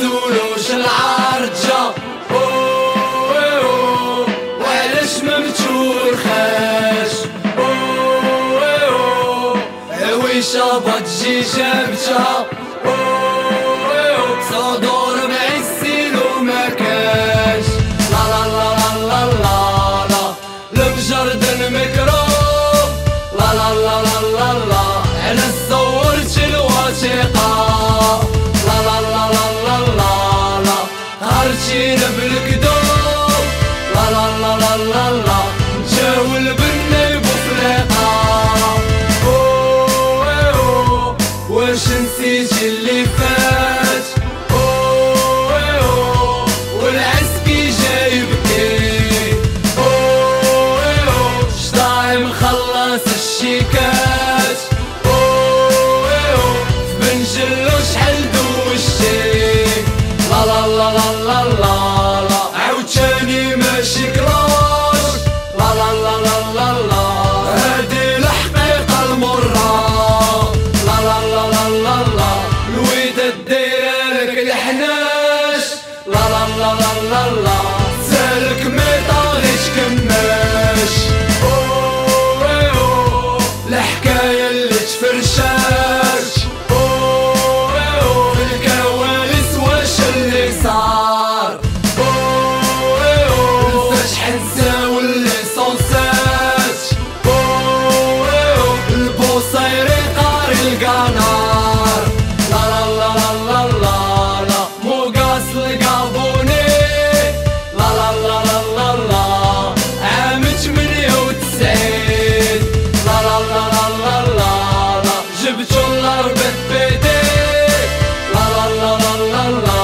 السولوش العرجة؟ وعلاش ما متورخاش عويشة بتجي جابتها صدور معسل وما كاش لا لا لا لا لا لا. لا البجر الميكروب لا لا لا نسيت اللي فات. لا لا لا. لا la